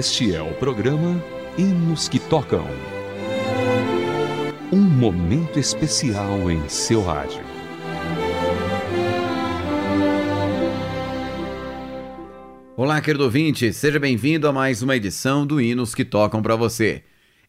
Este é o programa Hinos que Tocam. Um momento especial em seu rádio. Olá, querido ouvinte, seja bem-vindo a mais uma edição do Hinos que Tocam para você.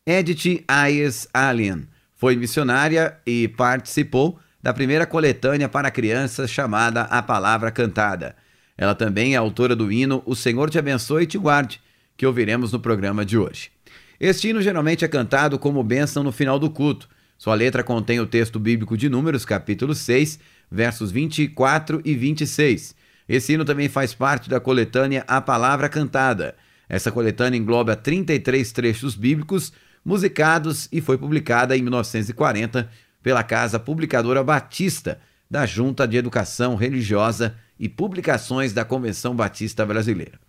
Edith Ayes Alien foi missionária e participou da primeira coletânea para crianças chamada A Palavra Cantada. Ela também é autora do hino O Senhor te abençoe e te guarde, que ouviremos no programa de hoje. Este hino geralmente é cantado como bênção no final do culto. Sua letra contém o texto bíblico de Números, capítulo 6, versos 24 e 26. Esse hino também faz parte da coletânea A Palavra Cantada. Essa coletânea engloba 33 trechos bíblicos musicados e foi publicada em 1940 pela Casa Publicadora Batista da Junta de Educação Religiosa e Publicações da Convenção Batista Brasileira.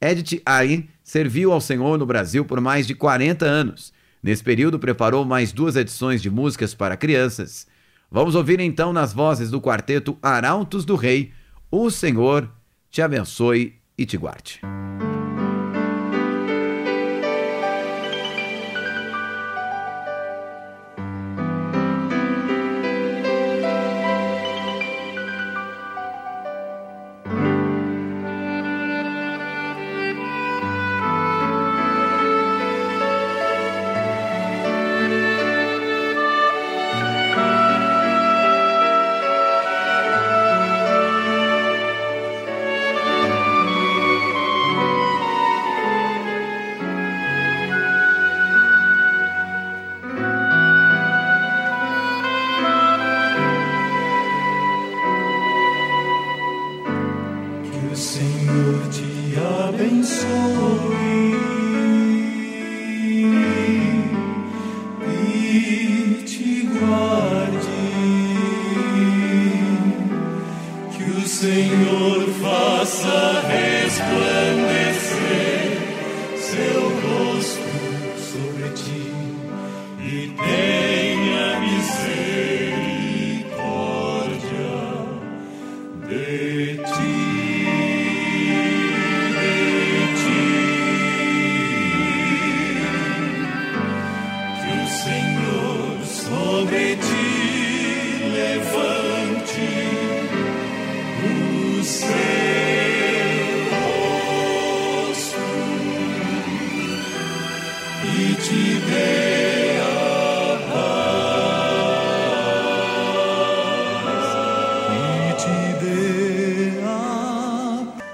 Edith Ayn serviu ao Senhor no Brasil por mais de 40 anos. Nesse período, preparou mais duas edições de músicas para crianças. Vamos ouvir então nas vozes do quarteto Arautos do Rei: O Senhor te abençoe e te guarde.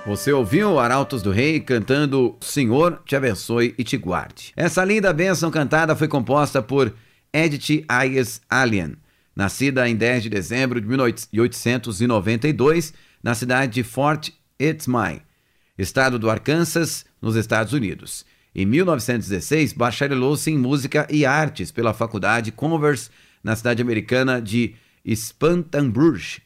Você ouviu Arautos do Rei cantando Senhor te abençoe e te guarde. Essa linda bênção cantada foi composta por Edith Ayers Alien, nascida em 10 de dezembro de 1892 na cidade de Fort Smyth, estado do Arkansas, nos Estados Unidos. Em 1916, bacharelou-se em música e artes pela Faculdade Converse na cidade americana de Spantanburg,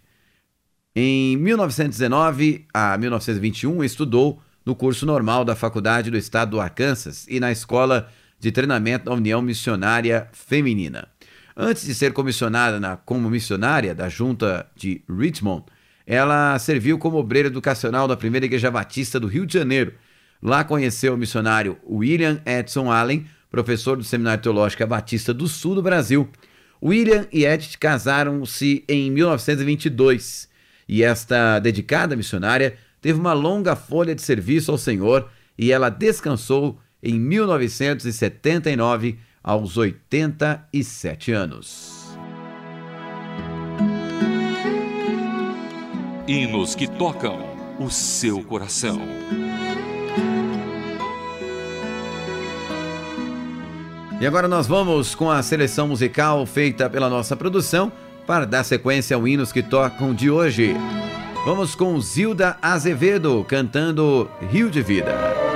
em 1919 a 1921, estudou no curso normal da Faculdade do Estado do Arkansas e na Escola de Treinamento da União Missionária Feminina. Antes de ser comissionada na, como missionária da Junta de Richmond, ela serviu como obreira educacional da Primeira Igreja Batista do Rio de Janeiro. Lá conheceu o missionário William Edson Allen, professor do Seminário Teológico Batista do Sul do Brasil. William e Edith casaram-se em 1922 e esta dedicada missionária teve uma longa folha de serviço ao Senhor e ela descansou em 1979, aos 87 anos. Hinos que tocam o seu coração. E agora nós vamos com a seleção musical feita pela nossa produção para dar sequência ao hinos que tocam de hoje. Vamos com Zilda Azevedo cantando Rio de Vida.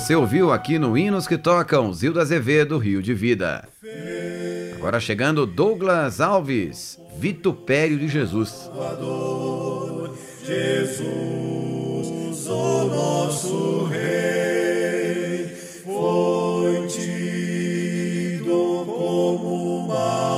Você ouviu aqui no Hinos que Tocam, Zilda Azevedo, Rio de Vida. Agora chegando Douglas Alves, Vitupério de Jesus. Jesus, o nosso Rei, como malfeitor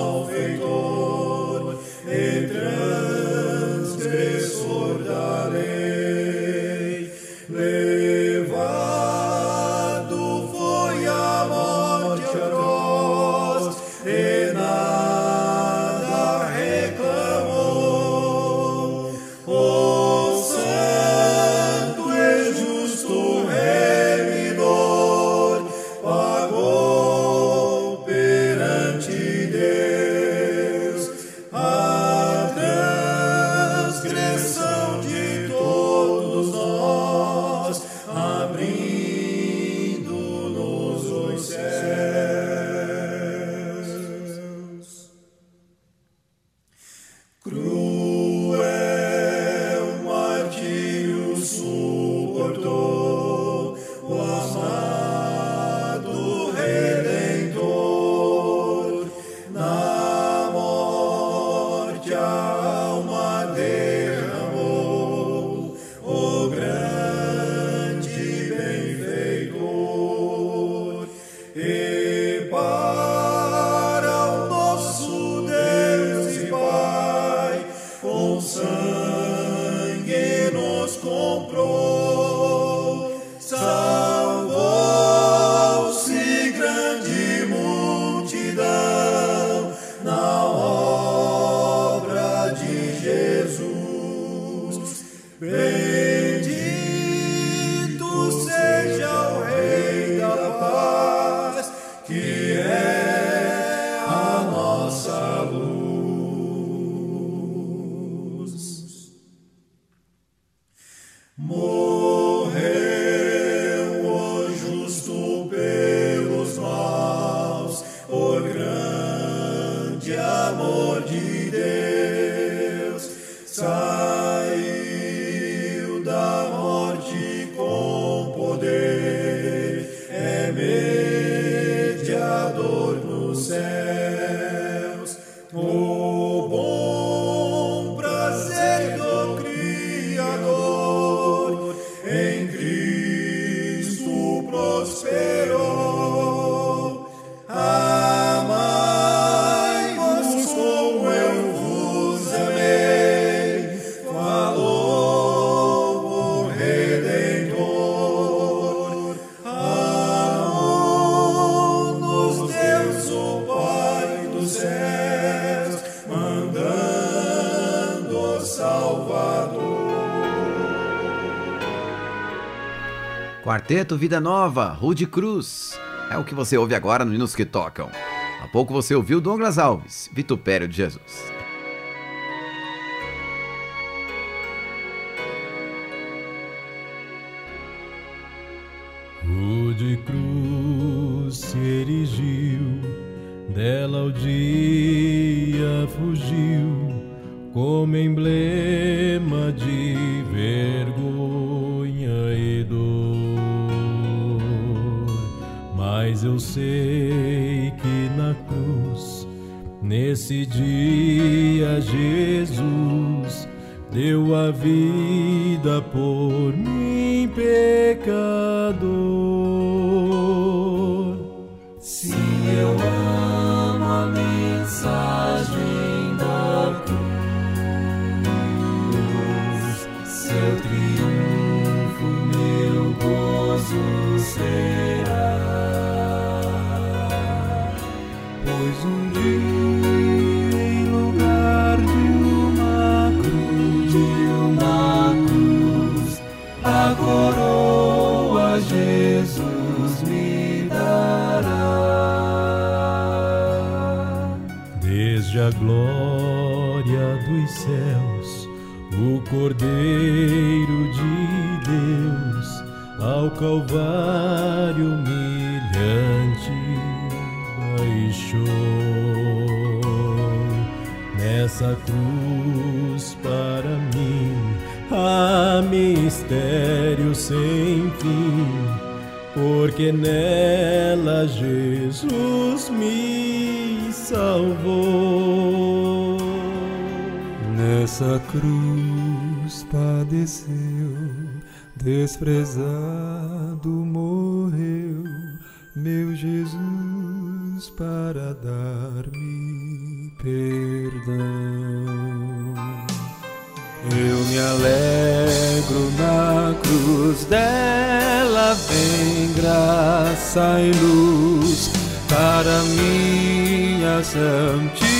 Salvador. Quarteto Vida Nova, Rude Cruz. É o que você ouve agora no Hinos que Tocam. Há pouco você ouviu Douglas Alves, Vitupério de Jesus. Nesse dia, Jesus deu a vida por mim, pecador. Desde a glória dos céus, o Cordeiro de Deus, ao Calvário humilhante baixou. Nessa cruz para mim há mistério sem fim porque nela Jesus me salvou. Nessa cruz padeceu, desprezado morreu, meu Jesus para dar-me perdão. Eu me alegro na cruz dela, vem graça e luz para minha santificação.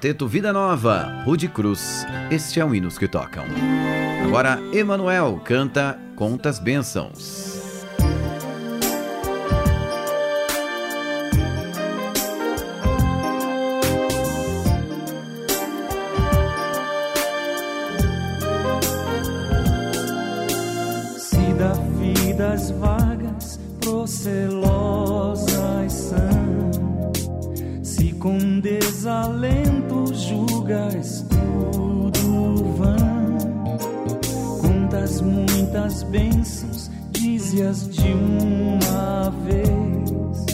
Quarteto Vida Nova, Rude Cruz. Este é o Hinos que Tocam. Agora, Emanuel canta Contas Bênçãos. Bênçãos, dize-as de uma vez,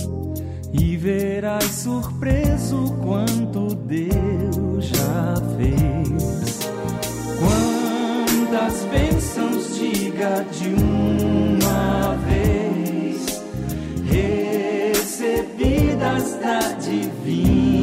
e verás surpreso quanto Deus já fez. Quantas bênçãos, diga de uma vez, recebidas da divina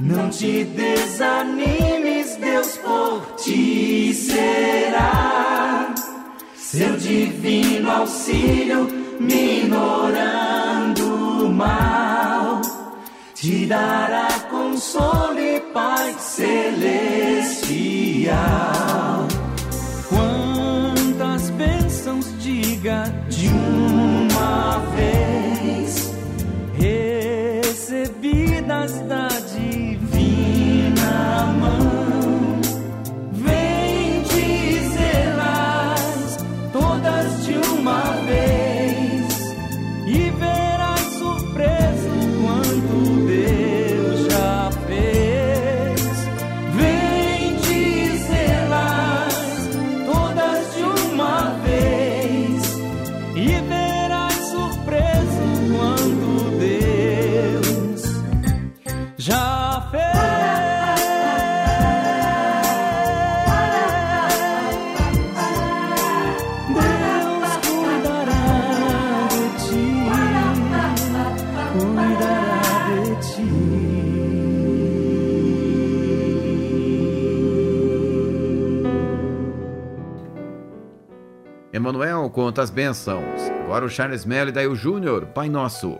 Não te desanimes, Deus por ti será. Seu divino auxílio, minorando o mal, te dará consolo e paz celestial. Recebidas da Emanuel conta as bênçãos. Agora o Charles Mello e daí o Júnior, Pai Nosso.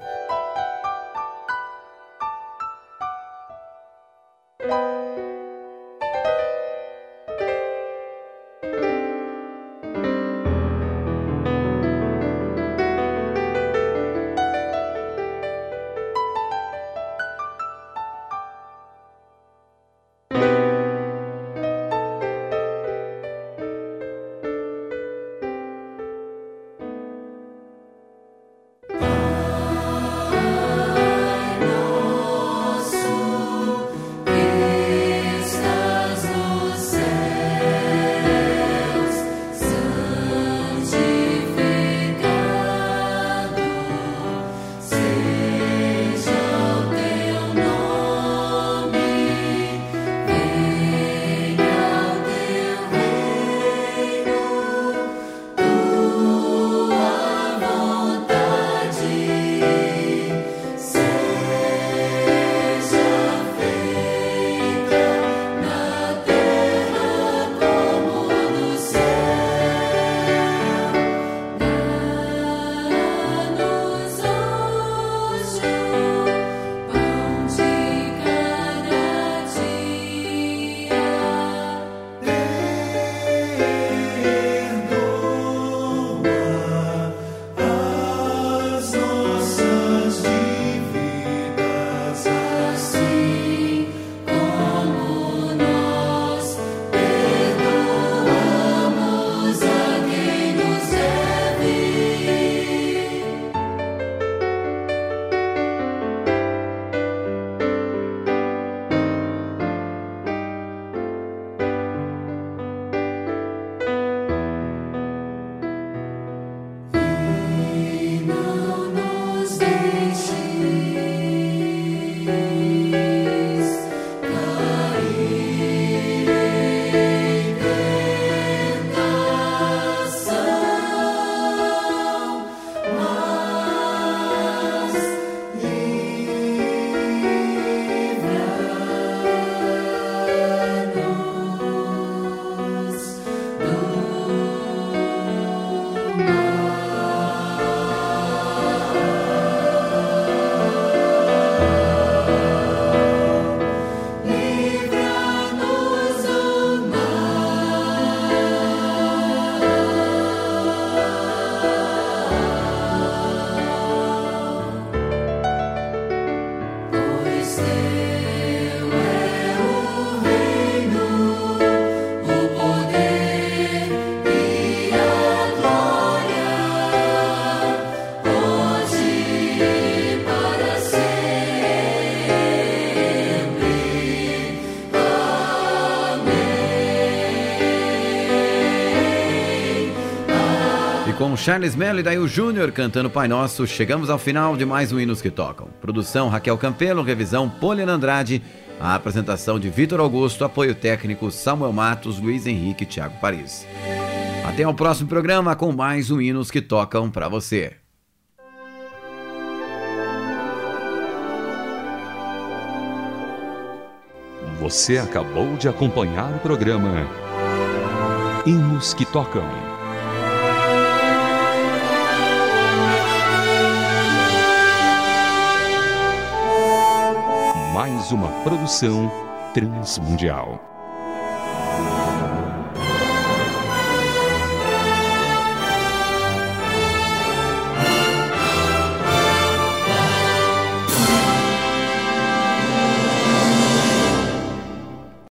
Charles Mello e Dail Júnior cantando Pai Nosso, chegamos ao final de mais um Hinos que Tocam. Produção Raquel Campelo, revisão Poliana Andrade, a apresentação de Vitor Augusto, apoio técnico Samuel Matos, Luiz Henrique e Thiago Paris. Até o próximo programa com mais um Hinos que Tocam para você. Você acabou de acompanhar o programa Hinos que Tocam. Uma produção transmundial.